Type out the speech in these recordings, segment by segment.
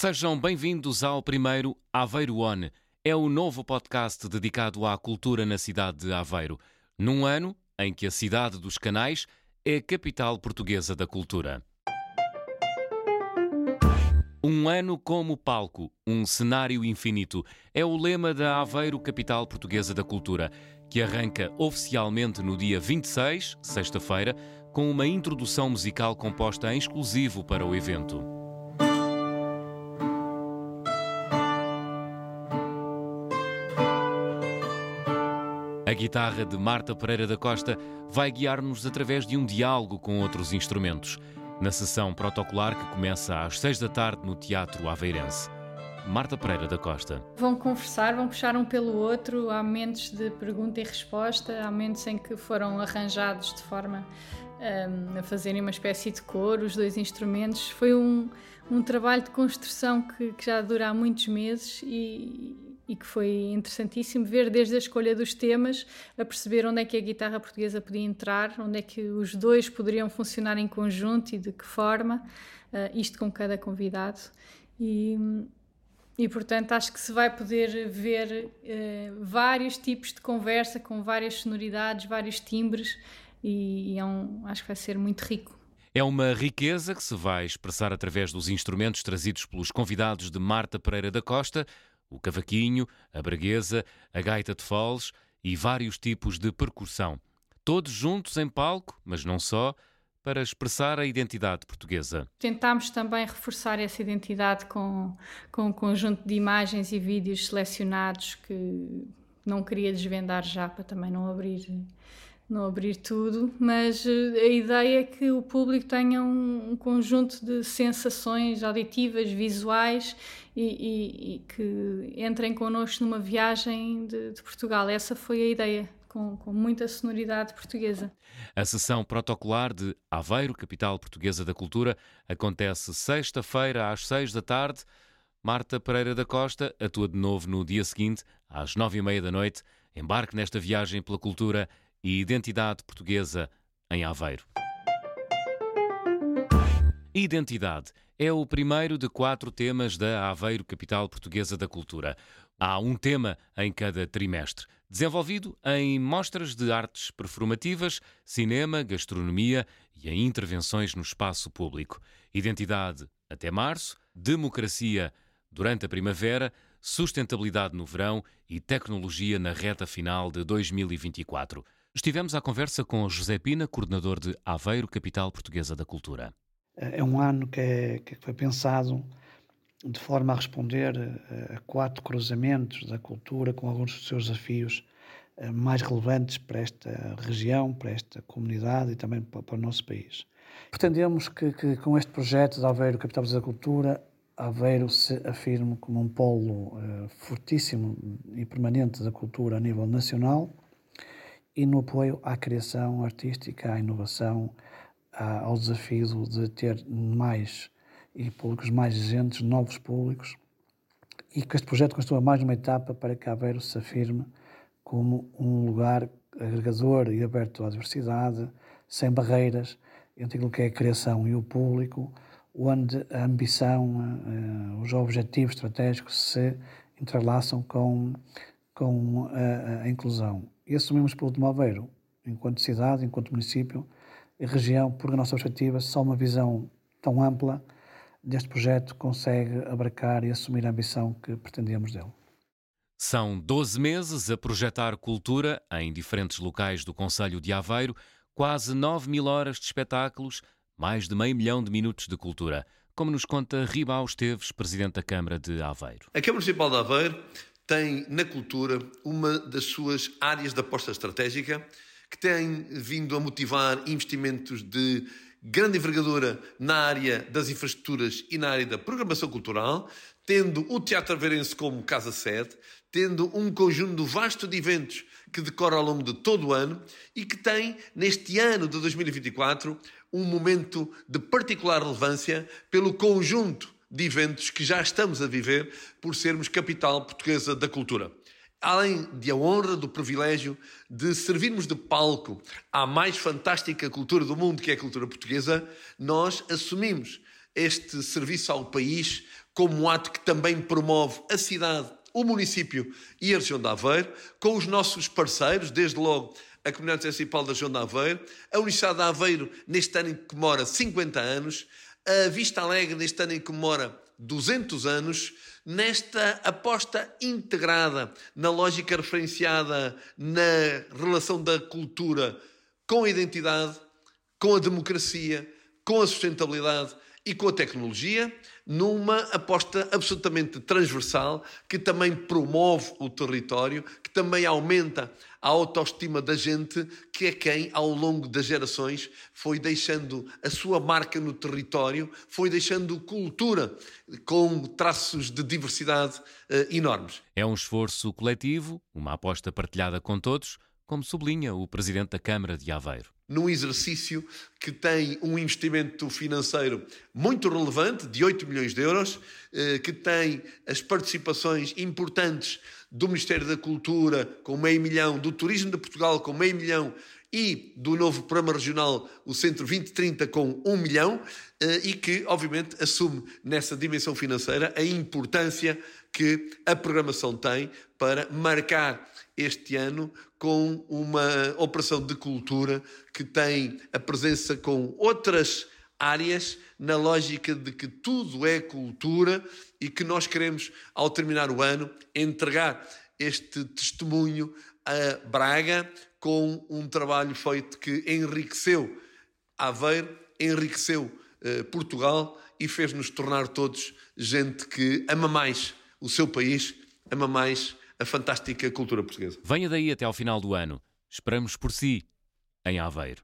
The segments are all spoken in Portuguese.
Sejam bem-vindos ao primeiro Aveiro On. É o novo podcast dedicado à cultura na cidade de Aveiro, num ano em que a cidade dos canais é a capital portuguesa da cultura. Um ano como palco, um cenário infinito. É o lema da Aveiro Capital Portuguesa da Cultura, que arranca oficialmente no dia 26, sexta-feira, com uma introdução musical composta em exclusivo para o evento. A guitarra de Marta Pereira da Costa vai guiar-nos através de um diálogo com outros instrumentos, na sessão protocolar que começa às seis da tarde no Teatro Aveirense. Marta Pereira da Costa. Vão conversar, vão puxar um pelo outro, há momentos de pergunta e resposta, há momentos em que foram arranjados de forma um, a fazerem uma espécie de cor, os dois instrumentos. Foi um, um trabalho de construção que, que já dura há muitos meses e, e que foi interessantíssimo ver desde a escolha dos temas a perceber onde é que a guitarra portuguesa podia entrar, onde é que os dois poderiam funcionar em conjunto e de que forma, uh, isto com cada convidado. E, e portanto acho que se vai poder ver uh, vários tipos de conversa com várias sonoridades, vários timbres e, e é um, acho que vai ser muito rico. É uma riqueza que se vai expressar através dos instrumentos trazidos pelos convidados de Marta Pereira da Costa, o cavaquinho, a braguesa, a gaita de foles e vários tipos de percussão. Todos juntos em palco, mas não só, para expressar a identidade portuguesa. Tentámos também reforçar essa identidade com, com um conjunto de imagens e vídeos selecionados que não queria desvendar já para também não abrir não abrir tudo, mas eh, a ideia é que o público tenha um, um conjunto de sensações auditivas, visuais e, e, e que entrem connosco numa viagem de, de Portugal. Essa foi a ideia. Com, com, muita sonoridade portuguesa. A sessão protocolar de Aveiro, capital portuguesa da cultura, acontece sexta-feira às seis da tarde. Marta Pereira da Costa atua de novo no dia seguinte, às nove e meia da noite. Embarque nesta viagem pela cultura e identidade portuguesa em Aveiro. Identidade é o primeiro de quatro temas da Aveiro Capital Portuguesa da Cultura. Há um tema em cada trimestre, desenvolvido em mostras de artes performativas, cinema, gastronomia e em intervenções no espaço público. Identidade até março, democracia durante a primavera, sustentabilidade no verão e tecnologia na reta final de 2024. Estivemos à conversa com José Pina, coordenador de Aveiro, capital portuguesa da cultura. É um ano que, é, que foi pensado de forma a responder eh, a quatro cruzamentos da cultura com alguns dos seus desafios eh, mais relevantes para esta região, para esta comunidade e também para, o nosso país. Pretendemos que, que, com este projeto de Aveiro, Capital da Cultura, Aveiro se afirme como um polo uh, fortíssimo e permanente da cultura a nível nacional e no apoio à criação artística, à inovação, ao desafio de ter mais e públicos mais exigentes, novos públicos, e que este projeto constitua mais uma etapa para que Aveiro se afirme como um lugar agregador e aberto à diversidade, sem barreiras entre aquilo que é a criação e o público, onde a ambição, eh, os objetivos estratégicos se entrelaçam com, com a, a inclusão. E assumimos pelo de Aveiro, enquanto cidade, enquanto município região, porque a nossa perspectiva, só uma visão tão ampla deste projeto consegue abarcar e assumir a ambição que pretendíamos dele. São 12 meses a projetar cultura em diferentes locais do Conselho de Aveiro, quase 9 mil horas de espetáculos, mais de meio milhão de minutos de cultura, como nos conta Ribau Esteves, Presidente da Câmara de Aveiro. A Câmara Municipal de Aveiro tem na cultura uma das suas áreas de aposta estratégica que tem vindo a motivar investimentos de grande envergadura na área das infraestruturas e na área da programação cultural, tendo o Teatro Averense como casa-sede, tendo um conjunto vasto de eventos que decora ao longo de todo o ano e que tem, neste ano de 2024, um momento de particular relevância pelo conjunto de eventos que já estamos a viver por sermos capital portuguesa da cultura. Além de a honra, do privilégio de servirmos de palco à mais fantástica cultura do mundo, que é a cultura portuguesa, nós assumimos este serviço ao país como um ato que também promove a cidade, o município e a região de Aveiro, com os nossos parceiros, desde logo a Comunidade Municipal da região de Aveiro, a Universidade de Aveiro, neste ano em que comemora 50 anos, a Vista Alegre, neste ano em que comemora 200 anos, nesta aposta integrada na lógica referenciada na relação da cultura com a identidade, com a democracia, com a sustentabilidade e com a tecnologia, numa aposta absolutamente transversal que também promove o território, que também aumenta a autoestima da gente, que é quem, ao longo das gerações, foi deixando a sua marca no território, foi deixando cultura com traços de diversidade uh, enormes. É um esforço coletivo, uma aposta partilhada com todos, como sublinha o presidente da Câmara de Aveiro num exercício que tem um investimento financeiro muito relevante, de 8 milhões de euros, eh, que tem as participações importantes do Ministério da Cultura com meio milhão, do Turismo de Portugal com meio milhão e do novo programa regional, o Centro 2030, com um milhão, eh, e que, obviamente, assume nessa dimensão financeira a importância que a programação tem para marcar este ano com uma operação de cultura que tem a presença com outras áreas na lógica de que tudo é cultura e que nós queremos, ao terminar o ano, entregar este testemunho a Braga com um trabalho feito que enriqueceu Aveiro, enriqueceu eh, Portugal e fez-nos tornar todos gente que ama mais o seu país, ama mais a fantástica cultura portuguesa. Venha daí até ao final do ano. Esperamos por si, em Aveiro.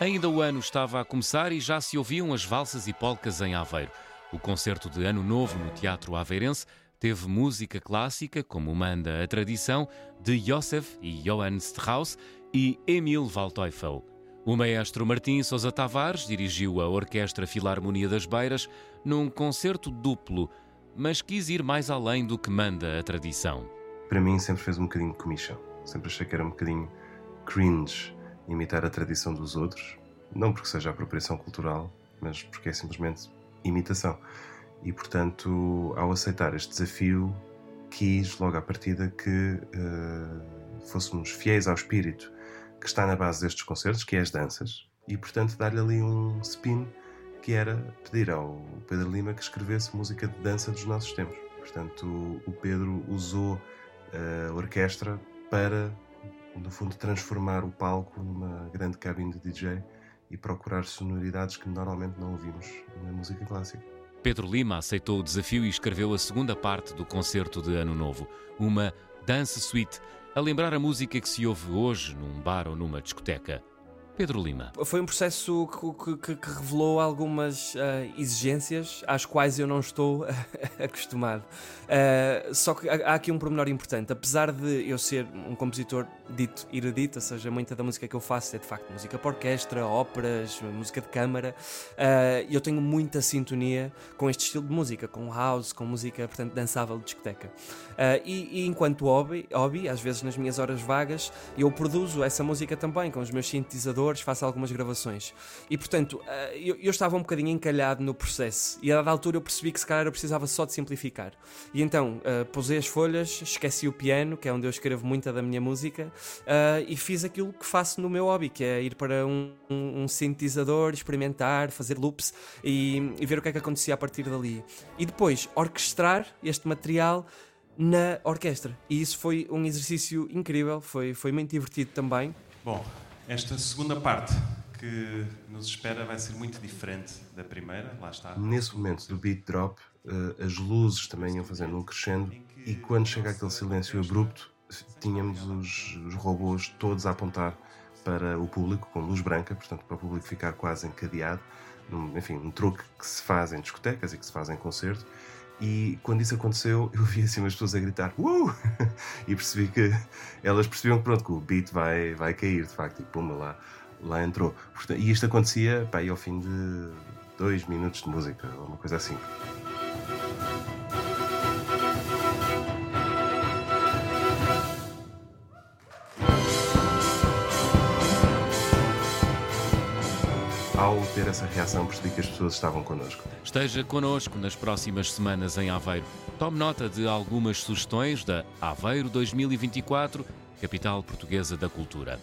Ainda o ano estava a começar e já se ouviam as valsas e polcas em Aveiro. O concerto de Ano Novo no Teatro Aveirense teve música clássica, como manda a tradição, de Josef e Johann Strauss e Emil Waldteufel. O maestro Martim Sousa Tavares dirigiu a Orquestra Filarmonia das Beiras num concerto duplo, mas quis ir mais além do que manda a tradição. Para mim sempre fez um bocadinho de comichão. Sempre achei que era um bocadinho cringe imitar a tradição dos outros, não porque seja apropriação cultural, mas porque é simplesmente imitação. E portanto, ao aceitar este desafio, quis logo à partida que uh, fôssemos fiéis ao espírito que está na base destes concertos, que é as danças, e portanto dar-lhe ali um spin que era pedir ao Pedro Lima que escrevesse música de dança dos nossos tempos. Portanto, o Pedro usou a orquestra para, no fundo, transformar o palco numa grande cabine de DJ e procurar sonoridades que normalmente não ouvimos na música clássica. Pedro Lima aceitou o desafio e escreveu a segunda parte do concerto de Ano Novo, uma dance suite a lembrar a música que se ouve hoje num bar ou numa discoteca. Pedro Lima. Foi um processo que, que, que revelou algumas uh, exigências às quais eu não estou acostumado. Uh, só que há, há aqui um pormenor importante. Apesar de eu ser um compositor dito erudito, ou seja, muita da música que eu faço é de facto música para orquestra, óperas, música de câmara, uh, eu tenho muita sintonia com este estilo de música, com house, com música, portanto, dançável de discoteca. E, e, enquanto hobby, hobby, às vezes nas minhas horas vagas, eu produzo essa música também com os meus sintetizadores faço algumas gravações. E portanto, eh, eu, estava um bocadinho encalhado no processo e a dada altura eu percebi que se calhar eu precisava só de simplificar. E então uh, pusei as folhas, esqueci o piano, que é onde eu escrevo muita da minha música, uh, e fiz aquilo que faço no meu hobby, que é ir para um, um, um sintetizador, experimentar, fazer loops e, e ver o que é que acontecia a partir dali. E depois orquestrar este material na orquestra. E isso foi um exercício incrível, foi, foi muito divertido também. Bom, esta segunda parte que nos espera vai ser muito diferente da primeira, lá está. Nesse momento do beat drop, eh, as luzes também iam fazendo um crescendo e quando chega aquele silêncio abrupto, tínhamos os, os robôs todos a apontar para o público com luz branca, portanto para o público ficar quase encadeado, enfim, um truque que se faz em discotecas e que se faz em concerto e quando isso aconteceu, eu vi assim as pessoas a gritar uh! e percebi que elas percebiam que, pronto, que o beat vai, vai cair, de facto, e pumba, lá, lá entrou. e isto acontecia pá, ao fim de dois minutos de música, ou uma coisa assim. Ter essa reação, percebi que as pessoas estavam connosco. Esteja connosco nas próximas semanas em Aveiro. Tome nota de algumas sugestões da Aveiro 2024 capital portuguesa da cultura.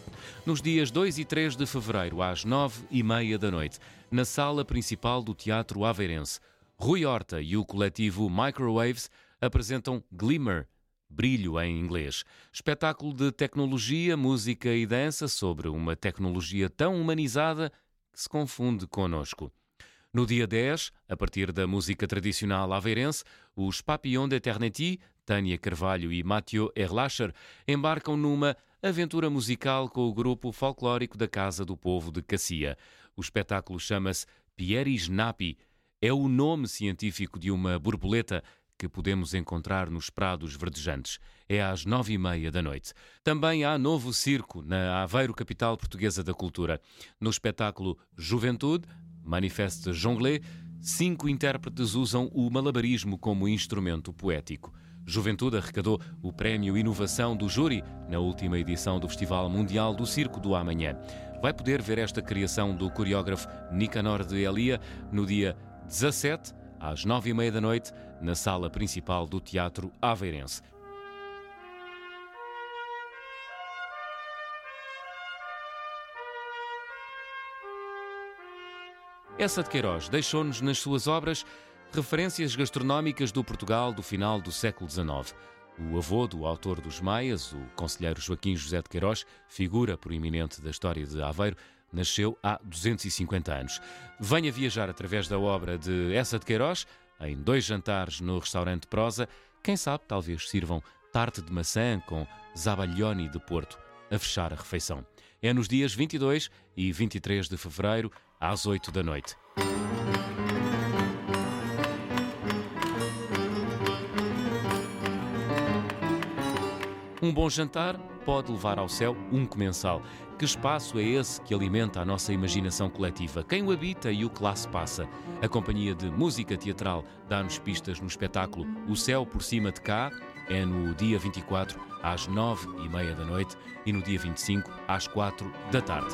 Nos dias 2 e 3 de fevereiro, às 9 e meia da noite, na sala principal do Teatro Aveirense, Rui Horta e o coletivo Microwaves apresentam Glimmer, Brilho em inglês. Espetáculo de tecnologia, música e dança sobre uma tecnologia tão humanizada que se confunde conosco. No dia 10, a partir da música tradicional aveirense, os Papillon d'Eternity, Tânia Carvalho e Mathieu Erlacher, embarcam numa aventura musical com o grupo folclórico da Casa do Povo de Cassia. O espetáculo chama-se Pieris Napi. É o nome científico de uma borboleta que podemos encontrar nos prados verdejantes. É às nove e meia da noite. Também há novo circo na Aveiro, capital portuguesa da cultura. No espetáculo Juventude, Manifeste Jonglé, cinco intérpretes usam o malabarismo como instrumento poético. Juventude arrecadou o Prémio Inovação do Júri na última edição do Festival Mundial do Circo do Amanhã. Vai poder ver esta criação do coreógrafo Nicanor de Elia no dia 17, às nove e meia da noite, na sala principal do Teatro Aveirense. Essa de Queiroz deixou-nos nas suas obras referências gastronómicas do Portugal do final do século XIX. O avô do autor dos Maias, o conselheiro Joaquim José de Queiroz, figura proeminente da história de Aveiro, nasceu há 250 anos. Venha viajar através da obra de Essa de Queiroz, em dois jantares no restaurante Prosa. Quem sabe, talvez sirvam tarte de maçã com zabaglione de Porto a fechar a refeição. É nos dias 22 e 23 de fevereiro, às 8 da noite. Um bom jantar pode levar ao céu um comensal. Que espaço é esse que alimenta a nossa imaginação coletiva? Quem o habita e o que lá se passa? A companhia de música teatral dá-nos pistas no espetáculo O Céu por Cima de Cá. É no dia 24, às 9 e meia da noite, e no dia 25, às 4 da tarde.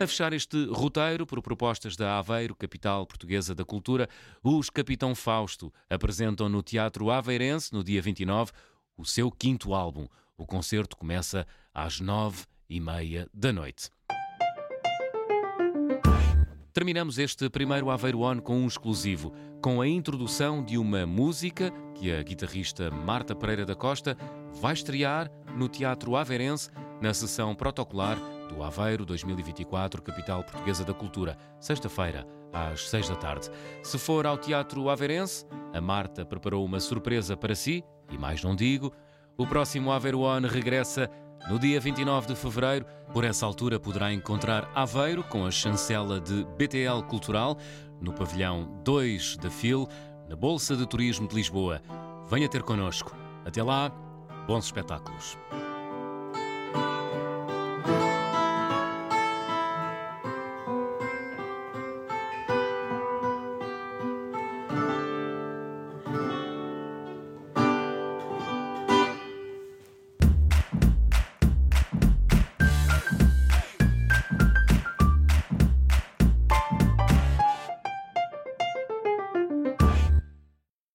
A fechar este roteiro, por propostas da Aveiro, capital portuguesa da cultura, os Capitão Fausto apresentam no Teatro Aveirense, no dia 29, o seu quinto álbum. O concerto começa às nove e meia da noite. Terminamos este primeiro Aveiro On com um exclusivo, com a introdução de uma música que a guitarrista Marta Pereira da Costa vai estrear no Teatro Aveirense na sessão protocolar do Aveiro 2024, capital portuguesa da cultura, sexta-feira, às seis da tarde. Se for ao Teatro Aveirense, a Marta preparou uma surpresa para si e mais não digo, o próximo Aveiro On regressa no dia 29 de fevereiro. Por essa altura poderá encontrar Aveiro com a chancela de BTL Cultural no pavilhão 2 da FIL, na Bolsa de Turismo de Lisboa. Venha ter connosco. Até lá, bons espetáculos.